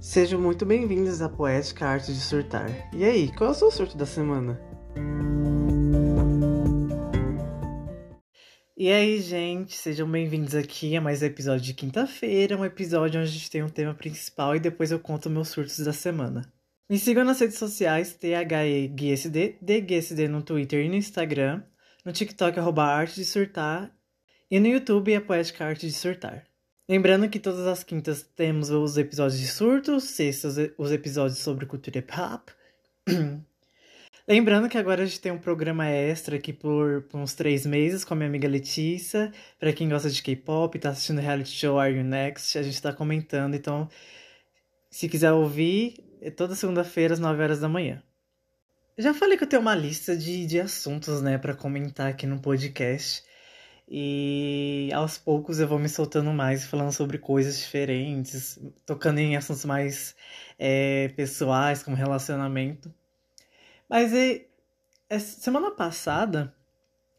Sejam muito bem-vindos à Poética Arte de Surtar. E aí, qual é o seu surto da semana? E aí, gente, sejam bem-vindos aqui a mais um episódio de quinta-feira, um episódio onde a gente tem um tema principal e depois eu conto meus surtos da semana. Me sigam nas redes sociais, THEGSD, DGSD no Twitter e no Instagram, no TikTok, arroba Arte de Surtar, e no YouTube, a Poética Arte de Surtar. Lembrando que todas as quintas temos os episódios de surtos, sextas os episódios sobre cultura hip hop. Lembrando que agora a gente tem um programa extra aqui por, por uns três meses com a minha amiga Letícia. Pra quem gosta de K-pop, tá assistindo reality show Are You Next, a gente tá comentando. Então, se quiser ouvir, é toda segunda-feira às 9 horas da manhã. Já falei que eu tenho uma lista de, de assuntos, né, para comentar aqui no podcast. E aos poucos eu vou me soltando mais, falando sobre coisas diferentes, tocando em assuntos mais é, pessoais, como relacionamento. Mas e, semana passada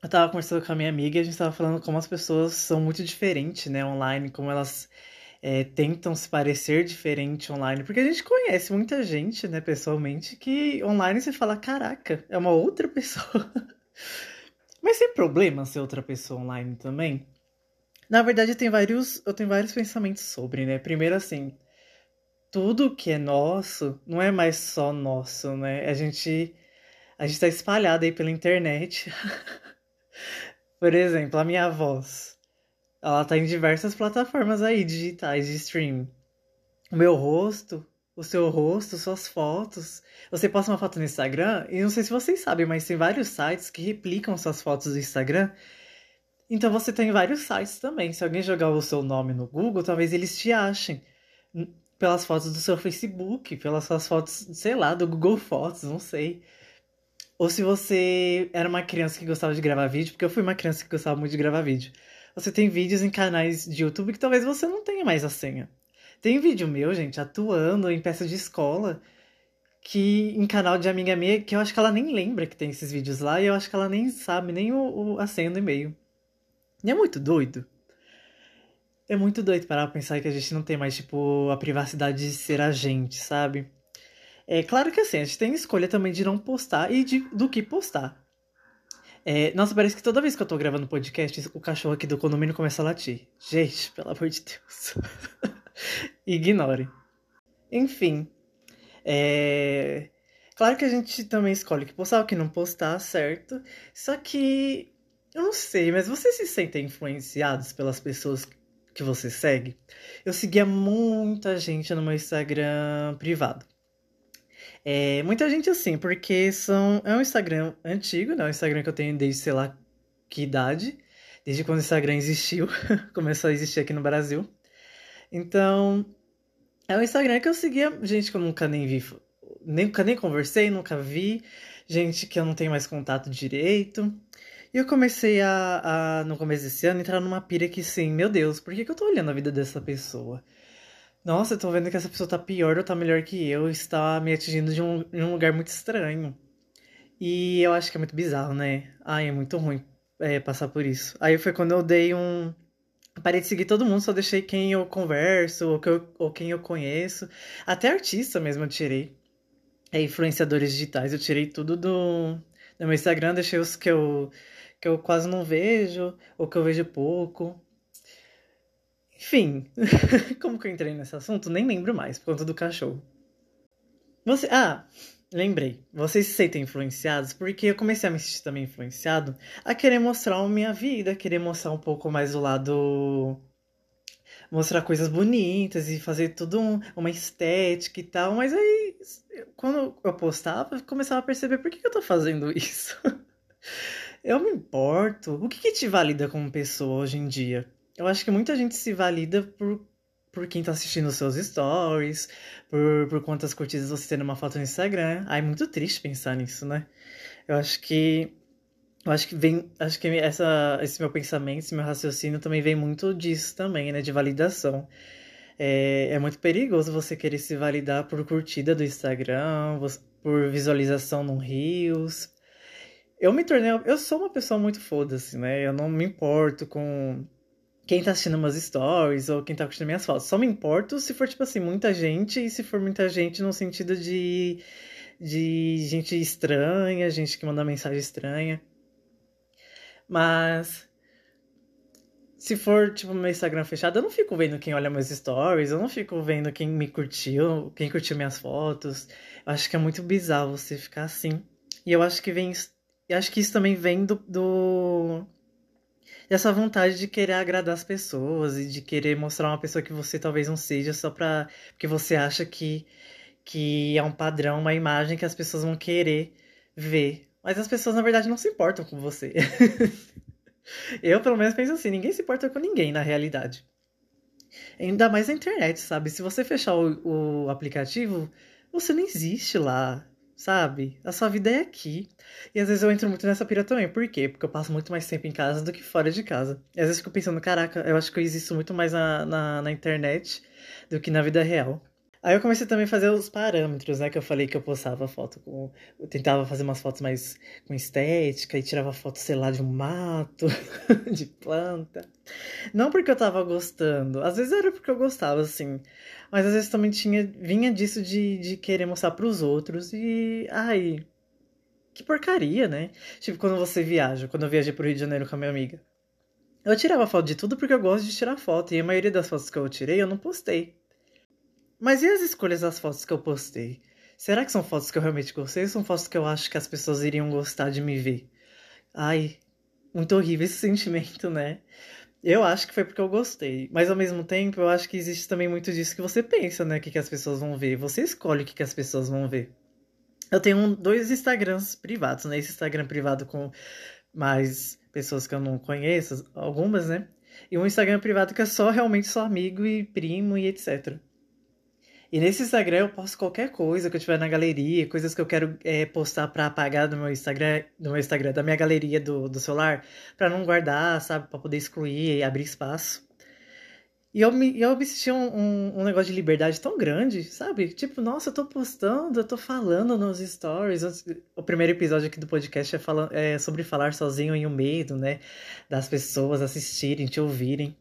eu tava conversando com a minha amiga e a gente tava falando como as pessoas são muito diferentes, né, online, como elas é, tentam se parecer diferente online. Porque a gente conhece muita gente, né, pessoalmente, que online você fala, caraca, é uma outra pessoa. Mas tem problema ser outra pessoa online também? Na verdade, eu tenho vários, eu tenho vários pensamentos sobre, né? Primeiro, assim, tudo que é nosso não é mais só nosso, né? A gente, a gente tá espalhado aí pela internet. Por exemplo, a minha voz. Ela tá em diversas plataformas aí digitais de streaming. O meu rosto o seu rosto, suas fotos. Você posta uma foto no Instagram, e não sei se vocês sabem, mas tem vários sites que replicam suas fotos do Instagram. Então você tem vários sites também. Se alguém jogar o seu nome no Google, talvez eles te achem. Pelas fotos do seu Facebook, pelas suas fotos, sei lá, do Google Fotos, não sei. Ou se você era uma criança que gostava de gravar vídeo, porque eu fui uma criança que gostava muito de gravar vídeo. Você tem vídeos em canais de YouTube que talvez você não tenha mais a senha. Tem vídeo meu, gente, atuando em peça de escola, que em canal de amiga minha, que eu acho que ela nem lembra que tem esses vídeos lá, e eu acho que ela nem sabe nem o, o a senha do e-mail. E é muito doido. É muito doido parar pra pensar que a gente não tem mais, tipo, a privacidade de ser a gente, sabe? É claro que assim, a gente tem escolha também de não postar e de, do que postar. É, nossa, parece que toda vez que eu tô gravando podcast, o cachorro aqui do condomínio começa a latir. Gente, pelo amor de Deus. Ignore. Enfim. É... Claro que a gente também escolhe o que postar, o que não postar, certo? Só que. Eu não sei, mas vocês se sentem influenciados pelas pessoas que você segue? Eu seguia muita gente no meu Instagram privado. É, muita gente assim, porque são, é um Instagram antigo, né? É um Instagram que eu tenho desde sei lá que idade. Desde quando o Instagram existiu, começou a existir aqui no Brasil. Então, é um Instagram que eu seguia gente que eu nunca nem vi, nunca nem conversei, nunca vi, gente que eu não tenho mais contato direito. E eu comecei a, a no começo desse ano, entrar numa pira que, sim, meu Deus, por que, que eu tô olhando a vida dessa pessoa? Nossa, eu tô vendo que essa pessoa tá pior ou tá melhor que eu, está me atingindo de um, de um lugar muito estranho. E eu acho que é muito bizarro, né? Ai, é muito ruim é, passar por isso. Aí foi quando eu dei um, Parei de seguir todo mundo, só deixei quem eu converso ou, que eu, ou quem eu conheço. Até artista mesmo eu tirei. É, influenciadores digitais, eu tirei tudo do, do meu Instagram, deixei os que eu, que eu quase não vejo, ou que eu vejo pouco. Enfim, como que eu entrei nesse assunto? Nem lembro mais, por conta do cachorro. Você. Ah, Lembrei, vocês se sentem influenciados porque eu comecei a me sentir também influenciado a querer mostrar a minha vida, querer mostrar um pouco mais o lado. mostrar coisas bonitas e fazer tudo um, uma estética e tal, mas aí quando eu postava, eu começava a perceber por que, que eu tô fazendo isso. eu me importo. O que, que te valida como pessoa hoje em dia? Eu acho que muita gente se valida por por quem tá assistindo os seus stories, por, por quantas curtidas você tem numa foto no Instagram. Ai, é muito triste pensar nisso, né? Eu acho que. Eu acho que vem. Acho que essa, esse meu pensamento, esse meu raciocínio também vem muito disso também, né? De validação. É, é muito perigoso você querer se validar por curtida do Instagram, por visualização no Reels. Eu me tornei. Eu sou uma pessoa muito foda-se, né? Eu não me importo com quem tá assistindo umas stories ou quem tá curtindo minhas fotos. Só me importo se for, tipo assim, muita gente e se for muita gente no sentido de, de gente estranha, gente que manda mensagem estranha. Mas se for, tipo, meu Instagram fechado, eu não fico vendo quem olha meus stories, eu não fico vendo quem me curtiu, quem curtiu minhas fotos. Eu acho que é muito bizarro você ficar assim. E eu acho que vem. Eu acho que isso também vem do, do essa vontade de querer agradar as pessoas e de querer mostrar uma pessoa que você talvez não seja só pra. porque você acha que, que é um padrão, uma imagem que as pessoas vão querer ver. Mas as pessoas, na verdade, não se importam com você. Eu, pelo menos, penso assim: ninguém se importa com ninguém na realidade. Ainda mais na internet, sabe? Se você fechar o, o aplicativo, você não existe lá sabe? A sua vida é aqui. E às vezes eu entro muito nessa pira também. Por quê? Porque eu passo muito mais tempo em casa do que fora de casa. E às vezes eu fico pensando, caraca, eu acho que eu existo muito mais na, na, na internet do que na vida real. Aí eu comecei também a fazer os parâmetros, né? Que eu falei que eu postava foto com. Eu tentava fazer umas fotos mais com estética e tirava foto, sei lá, de um mato, de planta. Não porque eu tava gostando. Às vezes era porque eu gostava, assim. Mas às vezes também tinha. Vinha disso de, de querer mostrar pros outros. E. Ai. Que porcaria, né? Tipo, quando você viaja, quando eu viajei pro Rio de Janeiro com a minha amiga. Eu tirava foto de tudo porque eu gosto de tirar foto. E a maioria das fotos que eu tirei eu não postei. Mas e as escolhas das fotos que eu postei? Será que são fotos que eu realmente gostei ou são fotos que eu acho que as pessoas iriam gostar de me ver? Ai, muito horrível esse sentimento, né? Eu acho que foi porque eu gostei. Mas ao mesmo tempo, eu acho que existe também muito disso que você pensa, né? O que, que as pessoas vão ver. Você escolhe o que, que as pessoas vão ver. Eu tenho dois Instagrams privados, né? Esse Instagram privado com mais pessoas que eu não conheço, algumas, né? E um Instagram privado que é só realmente só amigo e primo e etc. E nesse Instagram eu posto qualquer coisa que eu tiver na galeria, coisas que eu quero é, postar para apagar do meu Instagram, do meu Instagram, da minha galeria do, do celular, para não guardar, sabe, para poder excluir e abrir espaço. E eu me, eu me senti um, um, um, negócio de liberdade tão grande, sabe? Tipo, nossa, eu tô postando, eu tô falando nos stories. O primeiro episódio aqui do podcast é, falando, é sobre falar sozinho e o medo, né? Das pessoas assistirem, te ouvirem.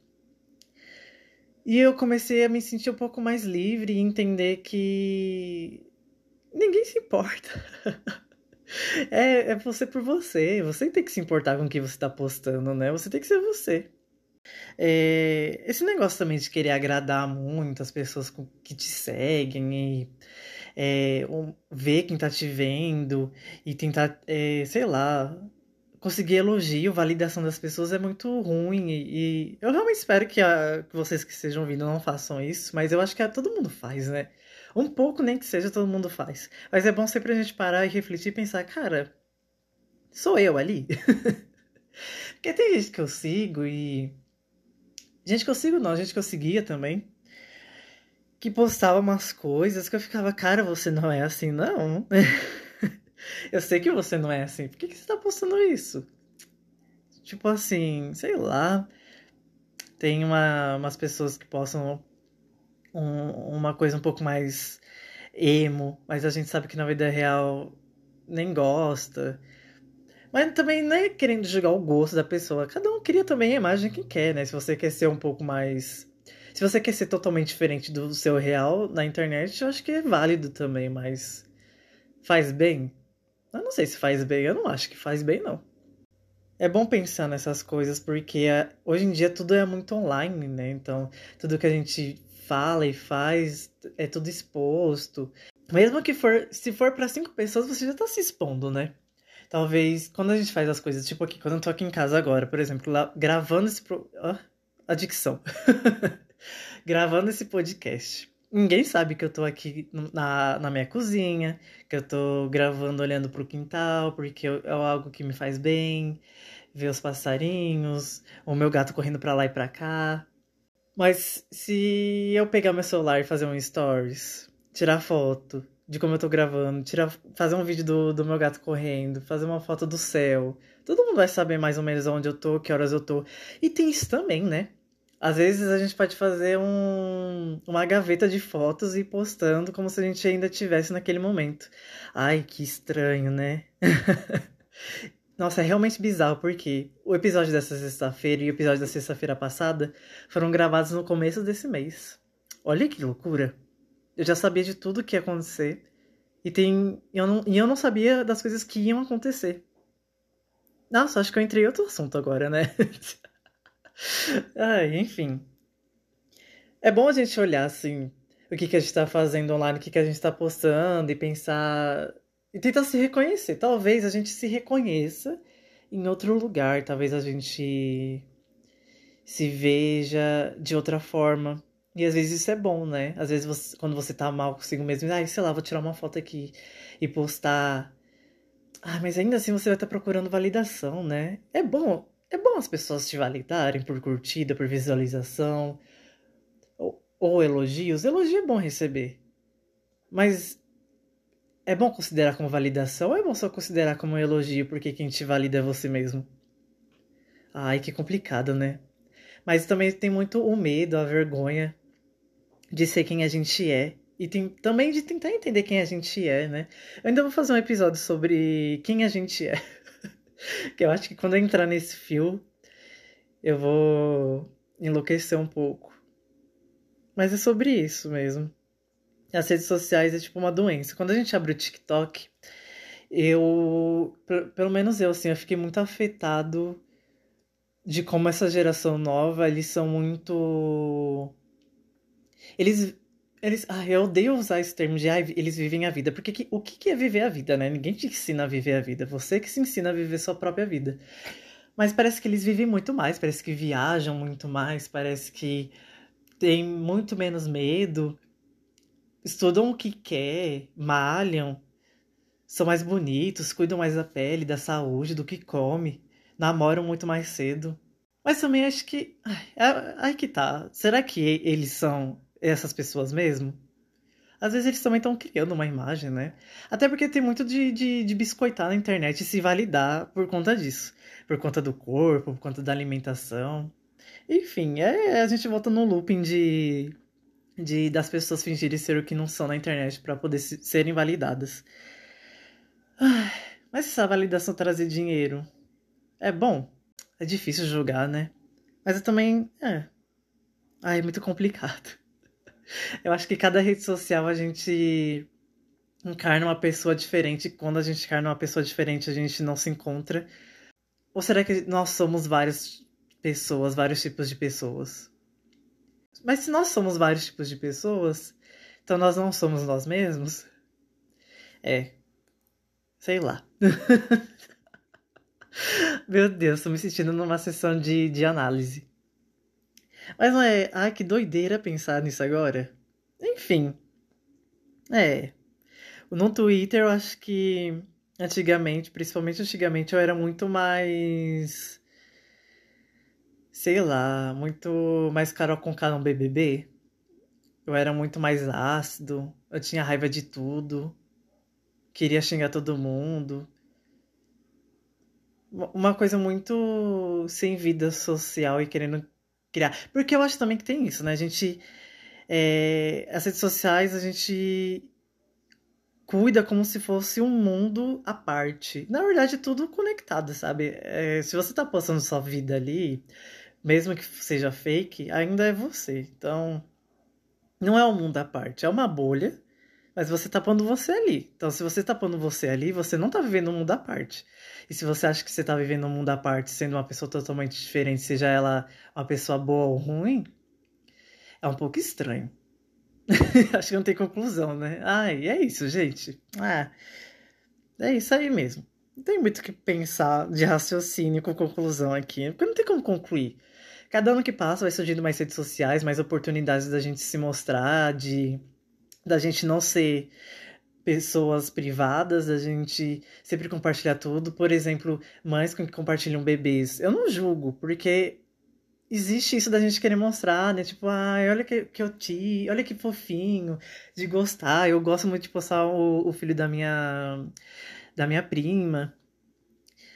E eu comecei a me sentir um pouco mais livre e entender que ninguém se importa. é, é você por você. Você tem que se importar com o que você está postando, né? Você tem que ser você. É, esse negócio também de querer agradar muito as pessoas que te seguem e é, ver quem tá te vendo e tentar, é, sei lá, conseguir elogio, validação das pessoas é muito ruim. E, e eu realmente espero que, a, que, vocês que estejam ouvindo não façam isso, mas eu acho que todo mundo faz, né? Um pouco, nem que seja, todo mundo faz. Mas é bom sempre a gente parar e refletir e pensar, cara, sou eu ali? Porque tem gente que eu sigo e. Gente que eu sigo não, gente que eu seguia também. Que postava umas coisas que eu ficava, cara, você não é assim, não. Eu sei que você não é assim. Por que, que você tá postando isso? Tipo assim, sei lá. Tem uma, umas pessoas que postam um, uma coisa um pouco mais emo, mas a gente sabe que na vida real nem gosta. Mas também não é querendo julgar o gosto da pessoa. Cada um cria também a imagem que quer, né? Se você quer ser um pouco mais. Se você quer ser totalmente diferente do seu real na internet, eu acho que é válido também, mas faz bem? Eu não sei se faz bem, eu não acho que faz bem, não. É bom pensar nessas coisas porque é, hoje em dia tudo é muito online, né? Então, tudo que a gente fala e faz é tudo exposto. Mesmo que for, se for para cinco pessoas, você já tá se expondo, né? Talvez quando a gente faz as coisas, tipo aqui, quando eu tô aqui em casa agora, por exemplo, lá, gravando esse. Pro... Oh, adicção. gravando esse podcast. Ninguém sabe que eu tô aqui na, na minha cozinha, que eu tô gravando olhando pro quintal, porque é algo que me faz bem, ver os passarinhos, o meu gato correndo pra lá e pra cá. Mas se eu pegar meu celular e fazer um stories, tirar foto de como eu tô gravando, tirar, fazer um vídeo do, do meu gato correndo, fazer uma foto do céu, todo mundo vai saber mais ou menos onde eu tô, que horas eu tô. E tem isso também, né? Às vezes a gente pode fazer um, uma gaveta de fotos e ir postando como se a gente ainda tivesse naquele momento. Ai, que estranho, né? Nossa, é realmente bizarro, porque o episódio dessa sexta-feira e o episódio da sexta-feira passada foram gravados no começo desse mês. Olha que loucura. Eu já sabia de tudo que ia acontecer. E, tem, eu não, e eu não sabia das coisas que iam acontecer. Nossa, acho que eu entrei em outro assunto agora, né? Ai, enfim. É bom a gente olhar, assim, o que, que a gente tá fazendo online, o que, que a gente tá postando e pensar. E tentar se reconhecer. Talvez a gente se reconheça em outro lugar, talvez a gente se veja de outra forma. E às vezes isso é bom, né? Às vezes você, quando você tá mal consigo mesmo, ai, ah, sei lá, vou tirar uma foto aqui e postar. Ah, mas ainda assim você vai estar tá procurando validação, né? É bom, é bom as pessoas te validarem por curtida, por visualização ou, ou elogios. Elogio é bom receber. Mas é bom considerar como validação ou é bom só considerar como um elogio porque quem te valida é você mesmo? Ai, que complicado, né? Mas também tem muito o medo, a vergonha de ser quem a gente é. E tem, também de tentar entender quem a gente é, né? Eu ainda vou fazer um episódio sobre quem a gente é. que eu acho que quando eu entrar nesse fio, eu vou enlouquecer um pouco. Mas é sobre isso mesmo. As redes sociais é tipo uma doença. Quando a gente abre o TikTok, eu, pelo menos eu, assim, eu fiquei muito afetado de como essa geração nova, eles são muito eles. Eles, ah, eu odeio usar esse termo de ah, eles vivem a vida. Porque que, o que, que é viver a vida, né? Ninguém te ensina a viver a vida. Você que se ensina a viver sua própria vida. Mas parece que eles vivem muito mais, parece que viajam muito mais, parece que tem muito menos medo, estudam o que quer, malham, são mais bonitos, cuidam mais da pele, da saúde, do que come, namoram muito mais cedo. Mas também acho que. Ai, ai que tá. Será que eles são essas pessoas mesmo? Às vezes eles também estão criando uma imagem, né? Até porque tem muito de, de, de biscoitar na internet e se validar por conta disso. Por conta do corpo, por conta da alimentação. Enfim, é, a gente volta no looping de, de das pessoas fingirem ser o que não são na internet para poder se, serem validadas. Mas se essa validação trazer dinheiro é bom, é difícil julgar, né? Mas eu também. É. Ai, é muito complicado. Eu acho que cada rede social a gente encarna uma pessoa diferente. Quando a gente encarna uma pessoa diferente, a gente não se encontra. Ou será que nós somos várias pessoas, vários tipos de pessoas? Mas se nós somos vários tipos de pessoas, então nós não somos nós mesmos? É. Sei lá. Meu Deus, tô me sentindo numa sessão de, de análise. Mas não é. Ai, que doideira pensar nisso agora. Enfim. É. No Twitter eu acho que antigamente, principalmente antigamente, eu era muito mais. Sei lá, muito mais Carol com no BBB. Eu era muito mais ácido, eu tinha raiva de tudo, queria xingar todo mundo. Uma coisa muito sem vida social e querendo criar. Porque eu acho também que tem isso, né? A gente. É, as redes sociais, a gente cuida como se fosse um mundo à parte. Na verdade, é tudo conectado, sabe? É, se você tá postando sua vida ali, mesmo que seja fake, ainda é você. Então, não é um mundo à parte, é uma bolha, mas você tá pondo você ali. Então, se você tá pondo você ali, você não tá vivendo um mundo à parte. E se você acha que você tá vivendo um mundo à parte, sendo uma pessoa totalmente diferente, seja ela uma pessoa boa ou ruim, é um pouco estranho. acho que não tem conclusão, né? Ai, é isso, gente. Ah, é isso aí mesmo. Não tem muito o que pensar de raciocínio com conclusão aqui, porque não tem como concluir. Cada ano que passa vai surgindo mais redes sociais, mais oportunidades da gente se mostrar, de da gente não ser pessoas privadas, a gente sempre compartilhar tudo. Por exemplo, mães que compartilham bebês. Eu não julgo, porque existe isso da gente querer mostrar, né? Tipo, ai, olha que, que eu te, olha que fofinho, de gostar. Eu gosto muito de postar o, o filho da minha da minha prima.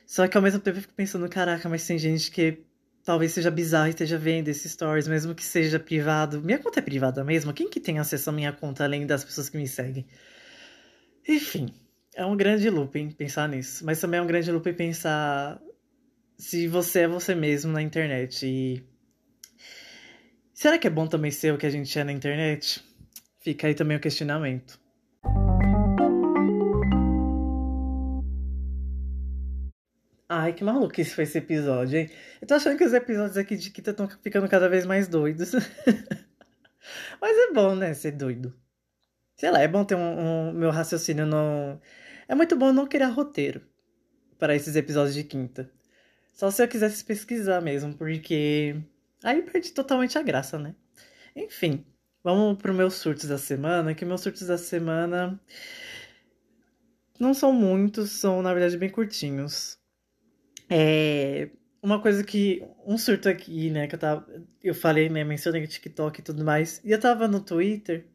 Só que ao mesmo tempo eu fico pensando, caraca, mas tem gente que talvez seja bizarro e esteja vendo esses stories, mesmo que seja privado. Minha conta é privada mesmo? Quem que tem acesso à minha conta além das pessoas que me seguem? Enfim, é um grande looping pensar nisso, mas também é um grande looping pensar se você é você mesmo na internet e será que é bom também ser o que a gente é na internet? Fica aí também o questionamento. Ai, que maluquice foi esse episódio, hein? Eu tô achando que os episódios aqui de Kita estão ficando cada vez mais doidos. Mas é bom, né, ser doido. Sei lá, é bom ter um, um meu raciocínio não. É muito bom não criar roteiro para esses episódios de quinta. Só se eu quisesse pesquisar mesmo, porque aí perde totalmente a graça, né? Enfim, vamos pro meus surtos da semana, que meus surtos da semana não são muitos, são na verdade bem curtinhos. É, uma coisa que. Um surto aqui, né? Que eu tava. Eu falei, né? Mencionei o TikTok e tudo mais. E eu tava no Twitter.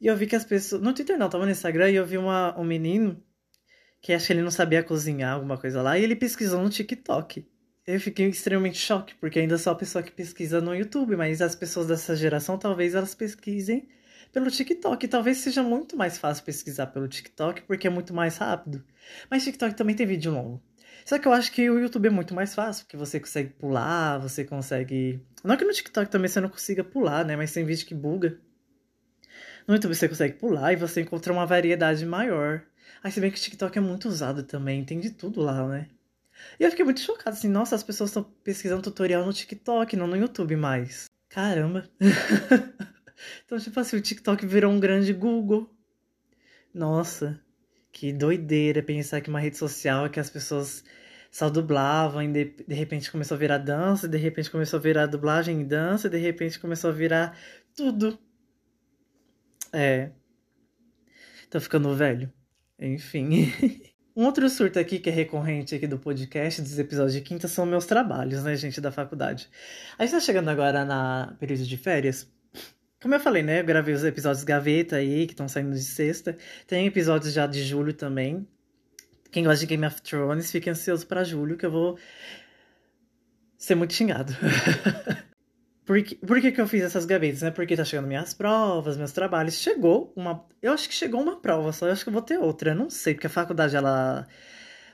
E eu vi que as pessoas. No Twitter não, tava no Instagram. E eu vi uma, um menino. Que acho que ele não sabia cozinhar, alguma coisa lá. E ele pesquisou no TikTok. Eu fiquei extremamente choque, porque ainda sou a pessoa que pesquisa no YouTube. Mas as pessoas dessa geração, talvez elas pesquisem pelo TikTok. Talvez seja muito mais fácil pesquisar pelo TikTok, porque é muito mais rápido. Mas TikTok também tem vídeo longo. Só que eu acho que o YouTube é muito mais fácil, porque você consegue pular, você consegue. Não que no TikTok também você não consiga pular, né? Mas tem vídeo que buga. No YouTube você consegue pular e você encontra uma variedade maior. Aí se bem que o TikTok é muito usado também, tem de tudo lá, né? E eu fiquei muito chocado, assim, nossa, as pessoas estão pesquisando tutorial no TikTok, não no YouTube mais. Caramba! então, tipo assim, o TikTok virou um grande Google. Nossa. Que doideira pensar que uma rede social é que as pessoas só dublavam e de, de repente começou a virar dança, de repente começou a virar dublagem e dança, de repente começou a virar tudo. É. Tô ficando velho. Enfim. um outro surto aqui que é recorrente aqui do podcast, dos episódios de quinta, são meus trabalhos, né, gente, da faculdade. A gente tá chegando agora na período de férias. Como eu falei, né? Eu gravei os episódios gaveta aí, que estão saindo de sexta. Tem episódios já de julho também. Quem gosta de Game of Thrones, fique ansioso para julho, que eu vou ser muito xingado. por, que, por que, que eu fiz essas gavetas, né? Porque tá chegando minhas provas, meus trabalhos. Chegou uma. Eu acho que chegou uma prova, só eu acho que eu vou ter outra. Eu não sei, porque a faculdade, ela.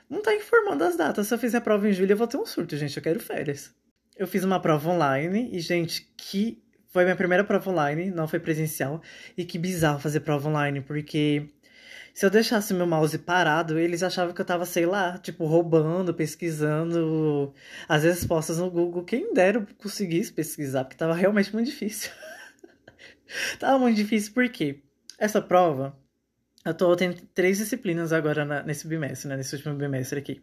Não tá informando as datas. Se eu fizer a prova em julho, eu vou ter um surto, gente. Eu quero férias. Eu fiz uma prova online e, gente, que foi minha primeira prova online, não foi presencial. E que bizarro fazer prova online, porque se eu deixasse meu mouse parado, eles achavam que eu tava, sei lá, tipo, roubando, pesquisando as respostas no Google. Quem dera eu conseguisse pesquisar, porque tava realmente muito difícil. tava muito difícil porque essa prova, eu tô tendo três disciplinas agora na, nesse bimestre, né? Nesse último bimestre aqui.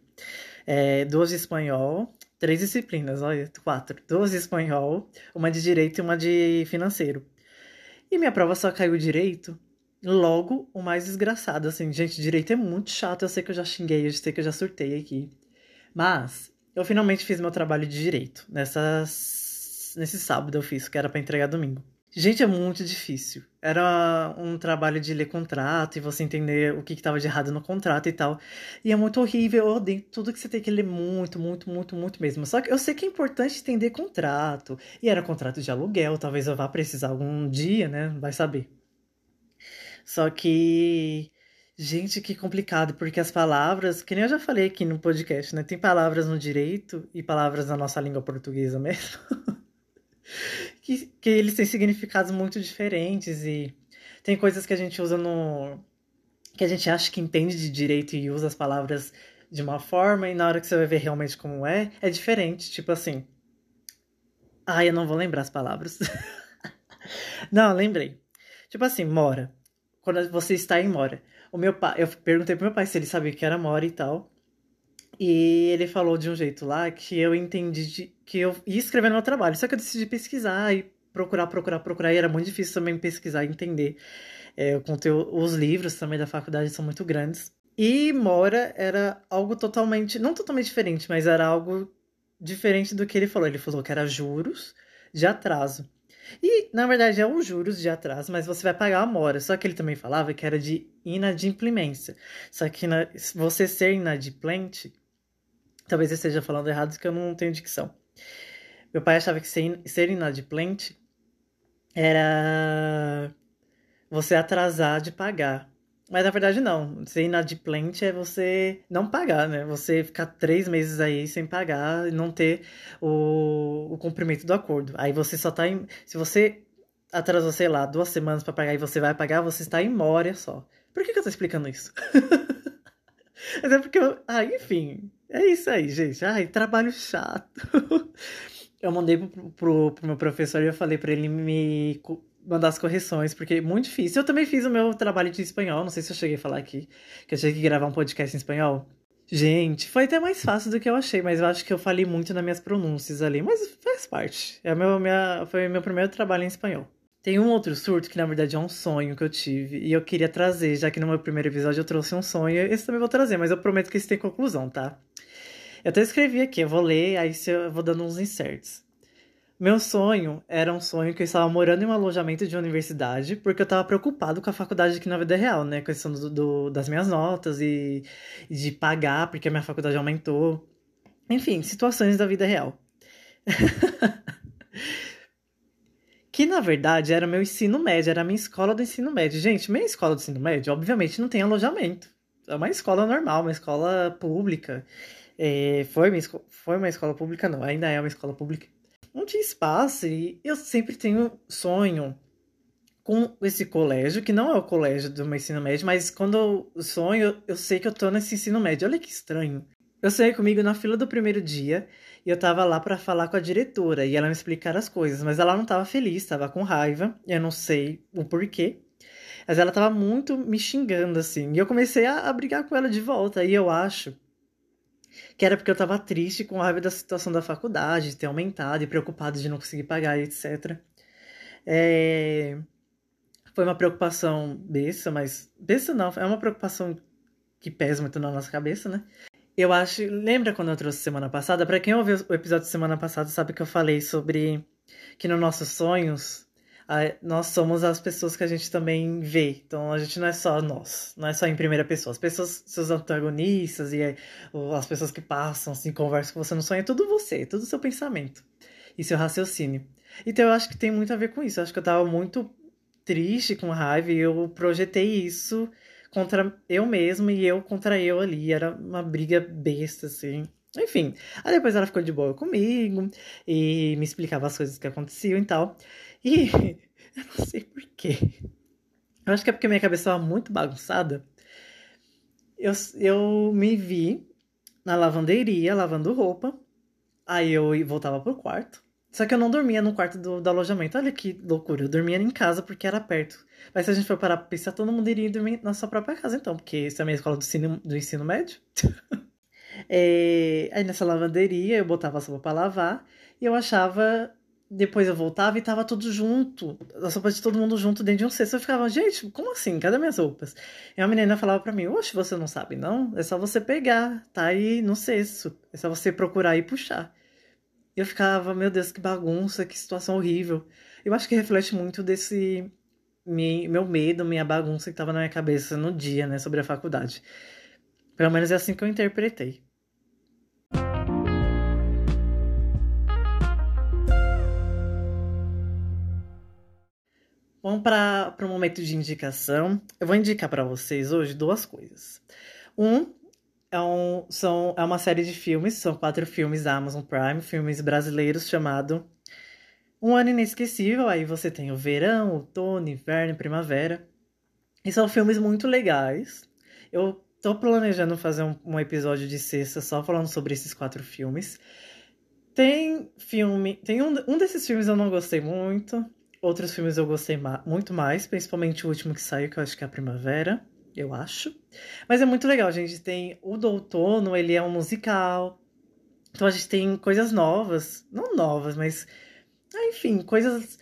É, duas de espanhol, três disciplinas, olha, quatro. Duas de espanhol, uma de direito e uma de financeiro. E minha prova só caiu direito. Logo, o mais desgraçado, assim, gente, direito é muito chato. Eu sei que eu já xinguei, eu sei que eu já surtei aqui. Mas, eu finalmente fiz meu trabalho de direito. Nessas... Nesse sábado eu fiz, que era para entregar domingo. Gente, é muito difícil. Era um trabalho de ler contrato e você entender o que estava de errado no contrato e tal. E é muito horrível, eu odeio tudo que você tem que ler muito, muito, muito, muito mesmo. Só que eu sei que é importante entender contrato. E era contrato de aluguel, talvez eu vá precisar algum dia, né? Vai saber. Só que. Gente, que complicado, porque as palavras, que nem eu já falei aqui no podcast, né? Tem palavras no direito e palavras na nossa língua portuguesa mesmo. que, que eles têm significados muito diferentes e tem coisas que a gente usa no. que a gente acha que entende de direito e usa as palavras de uma forma e na hora que você vai ver realmente como é, é diferente. Tipo assim. Ai, eu não vou lembrar as palavras. não, lembrei. Tipo assim, mora. Quando você está em mora. O meu pai, eu perguntei pro meu pai se ele sabia que era mora e tal. E ele falou de um jeito lá que eu entendi de, que eu ia escrever no meu trabalho. Só que eu decidi pesquisar e procurar, procurar, procurar. E era muito difícil também pesquisar e entender. É, o conteúdo, os livros também da faculdade são muito grandes. E Mora era algo totalmente, não totalmente diferente, mas era algo diferente do que ele falou. Ele falou que era juros de atraso. E, na verdade, é os juros de atraso, mas você vai pagar a mora. Só que ele também falava que era de inadimplência. Só que na, você ser inadimplente Talvez eu esteja falando errado porque eu não tenho dicção. Meu pai achava que ser, inadimplente era você atrasar de pagar Mas na verdade não. Ser inadimplente é você não pagar, né? Você ficar três meses aí sem pagar e não ter o, o cumprimento do acordo. Aí você só tá em. Se você atrasou, sei lá, duas semanas para pagar e você vai pagar, você está em memória só. Por que, que eu tô explicando isso? Mas é porque eu. Ah, enfim. É isso aí, gente. Ai, trabalho chato. eu mandei pro, pro, pro meu professor e eu falei para ele me mandar as correções, porque é muito difícil. Eu também fiz o meu trabalho de espanhol, não sei se eu cheguei a falar aqui, que eu tinha que gravar um podcast em espanhol. Gente, foi até mais fácil do que eu achei, mas eu acho que eu falei muito nas minhas pronúncias ali, mas faz parte. É meu, minha, foi meu primeiro trabalho em espanhol. Tem um outro surto que na verdade é um sonho que eu tive e eu queria trazer, já que no meu primeiro episódio eu trouxe um sonho, esse também vou trazer, mas eu prometo que esse tem conclusão, tá? Eu até escrevi aqui, eu vou ler, aí eu vou dando uns inserts. Meu sonho era um sonho que eu estava morando em um alojamento de universidade, porque eu estava preocupado com a faculdade aqui na vida real, né? Questão do, do, das minhas notas e, e de pagar, porque a minha faculdade aumentou. Enfim, situações da vida real. que na verdade era meu ensino médio, era a minha escola do ensino médio. Gente, minha escola do ensino médio, obviamente, não tem alojamento. É uma escola normal, uma escola pública. É, foi, uma, foi uma escola pública, não, ainda é uma escola pública não tinha espaço e eu sempre tenho sonho com esse colégio, que não é o colégio do meu ensino médio, mas quando eu sonho, eu sei que eu tô nesse ensino médio. Olha que estranho. Eu saí comigo na fila do primeiro dia e eu tava lá para falar com a diretora e ela me explicar as coisas, mas ela não tava feliz, tava com raiva, eu não sei o porquê. Mas ela tava muito me xingando assim, e eu comecei a, a brigar com ela de volta, e eu acho que era porque eu tava triste com raiva da situação da faculdade, de ter aumentado e preocupado de não conseguir pagar, etc. É... Foi uma preocupação besta, mas. Besta não, é uma preocupação que pesa muito na nossa cabeça, né? Eu acho. Lembra quando eu trouxe semana passada? Para quem ouviu o episódio de semana passada, sabe que eu falei sobre que nos nossos sonhos nós somos as pessoas que a gente também vê. Então a gente não é só nós, não é só em primeira pessoa. As pessoas, seus antagonistas e as pessoas que passam, assim, conversam com você no sonho, é tudo você, é tudo seu pensamento e seu raciocínio. Então eu acho que tem muito a ver com isso. Eu acho que eu tava muito triste, com raiva, e eu projetei isso contra eu mesmo e eu contra eu ali. Era uma briga besta, assim. Enfim, aí depois ela ficou de boa comigo e me explicava as coisas que aconteciam e tal. E eu não sei porquê. Eu acho que é porque minha cabeça estava muito bagunçada. Eu, eu me vi na lavanderia lavando roupa. Aí eu voltava pro quarto. Só que eu não dormia no quarto do, do alojamento. Olha que loucura. Eu dormia em casa porque era perto. Mas se a gente for parar pra pensar, todo mundo iria dormir na sua própria casa, então. Porque isso é a minha escola do ensino, do ensino médio. é, aí nessa lavanderia eu botava a sopa pra lavar. E eu achava depois eu voltava e tava tudo junto. As roupas de todo mundo junto dentro de um cesto. Eu ficava, gente, como assim? Cadê minhas roupas? E a menina falava para mim, oxe, você não sabe, não? É só você pegar, tá aí no cesto. É só você procurar e puxar. E eu ficava, meu Deus, que bagunça, que situação horrível. Eu acho que reflete muito desse meu medo, minha bagunça que tava na minha cabeça no dia, né, sobre a faculdade. Pelo menos é assim que eu interpretei. Vamos para o momento de indicação. Eu vou indicar para vocês hoje duas coisas. Um é, um, são, é uma série de filmes, são quatro filmes da Amazon Prime, filmes brasileiros chamado Um Ano Inesquecível. Aí você tem o verão, outono, inverno, primavera. E são filmes muito legais. Eu tô planejando fazer um, um episódio de sexta só falando sobre esses quatro filmes. Tem filme. Tem um, um desses filmes eu não gostei muito. Outros filmes eu gostei ma muito mais, principalmente o último que saiu, que eu acho que é a Primavera, eu acho. Mas é muito legal, a gente tem o do outono, ele é um musical. Então a gente tem coisas novas, não novas, mas ah, enfim, coisas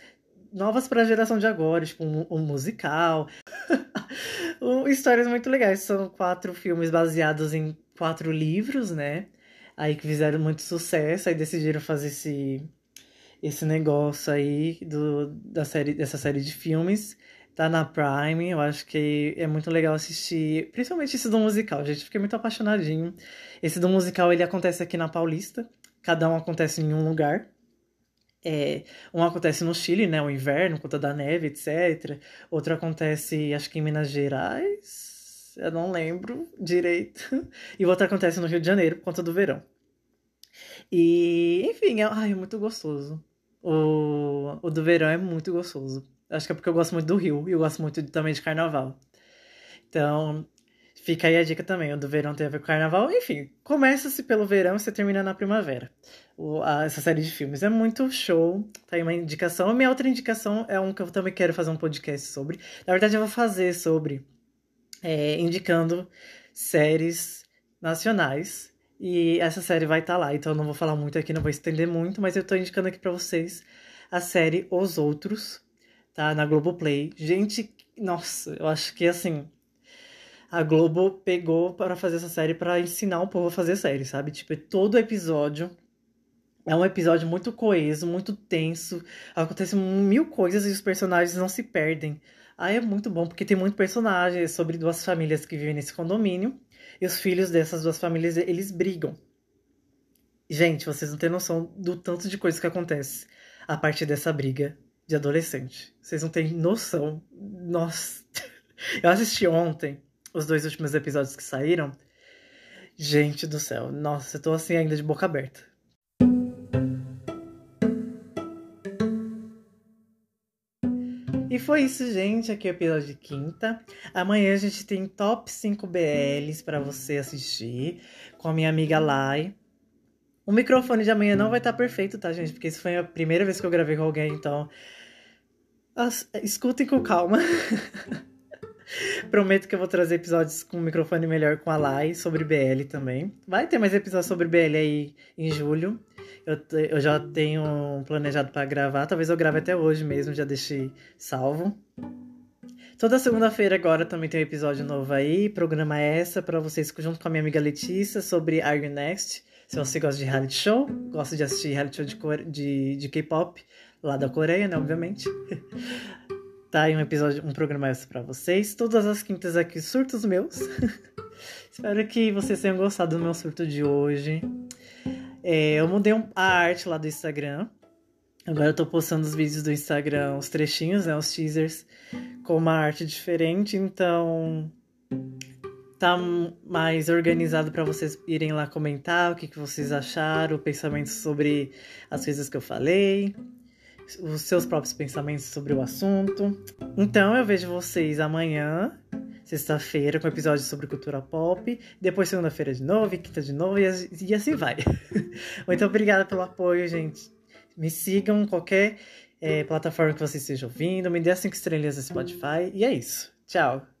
novas para a geração de agora, tipo um, um musical. Histórias muito legais, são quatro filmes baseados em quatro livros, né? Aí que fizeram muito sucesso, aí decidiram fazer esse esse negócio aí do, da série, dessa série de filmes. Tá na Prime, eu acho que é muito legal assistir, principalmente esse do musical, gente. Fiquei muito apaixonadinho. Esse do musical ele acontece aqui na Paulista, cada um acontece em um lugar. É, um acontece no Chile, né, o inverno, conta da neve, etc. Outro acontece, acho que em Minas Gerais. Eu não lembro direito. E outra acontece no Rio de Janeiro por conta do verão. E, enfim, é, ai, é muito gostoso. O, o do verão é muito gostoso. Acho que é porque eu gosto muito do Rio e eu gosto muito também de carnaval. Então, fica aí a dica também. O do verão tem a ver com carnaval. Enfim, começa-se pelo verão e você termina na primavera. O, a, essa série de filmes é muito show. Tá aí uma indicação. A minha outra indicação é um que eu também quero fazer um podcast sobre. Na verdade, eu vou fazer sobre. É, indicando séries nacionais. E essa série vai estar tá lá. Então eu não vou falar muito aqui, não vou estender muito. Mas eu tô indicando aqui para vocês a série Os Outros tá? Na Globoplay. Gente, nossa, eu acho que assim. A Globo pegou para fazer essa série para ensinar o povo a fazer série, sabe? Tipo, todo episódio é um episódio muito coeso, muito tenso. Acontecem mil coisas e os personagens não se perdem. Aí é muito bom, porque tem muito personagem sobre duas famílias que vivem nesse condomínio. E os filhos dessas duas famílias, eles brigam. Gente, vocês não têm noção do tanto de coisa que acontece a partir dessa briga de adolescente. Vocês não têm noção. Nossa. Eu assisti ontem os dois últimos episódios que saíram. Gente do céu. Nossa, eu tô assim ainda de boca aberta. Foi isso, gente. Aqui é o episódio de quinta. Amanhã a gente tem top 5 BLs para você assistir com a minha amiga Lai. O microfone de amanhã não vai estar tá perfeito, tá, gente? Porque isso foi a primeira vez que eu gravei com alguém, então. As... Escutem com calma. Prometo que eu vou trazer episódios com um microfone melhor com a Lai sobre BL também. Vai ter mais episódios sobre BL aí em julho. Eu, eu já tenho planejado para gravar. Talvez eu grave até hoje mesmo, já deixei salvo. Toda segunda-feira agora também tem um episódio novo aí. Programa essa para vocês junto com a minha amiga Letícia sobre Are You Next. Se você gosta de reality show, gosta de assistir reality show de, de, de K-pop, lá da Coreia, né, obviamente. tá aí um episódio, um programa essa para vocês. Todas as quintas aqui, surtos meus. Espero que vocês tenham gostado do meu surto de hoje. É, eu mudei a arte lá do Instagram. Agora eu tô postando os vídeos do Instagram, os trechinhos, né, os teasers, com uma arte diferente, então tá mais organizado para vocês irem lá comentar o que, que vocês acharam, pensamentos sobre as coisas que eu falei, os seus próprios pensamentos sobre o assunto. Então eu vejo vocês amanhã, sexta-feira, com episódio sobre cultura pop, depois segunda-feira de novo, quinta de novo, e, e assim vai. Muito obrigada pelo apoio, gente. Me sigam em qualquer é, plataforma que vocês estejam ouvindo, me dê cinco estrelinhas no Spotify, e é isso. Tchau!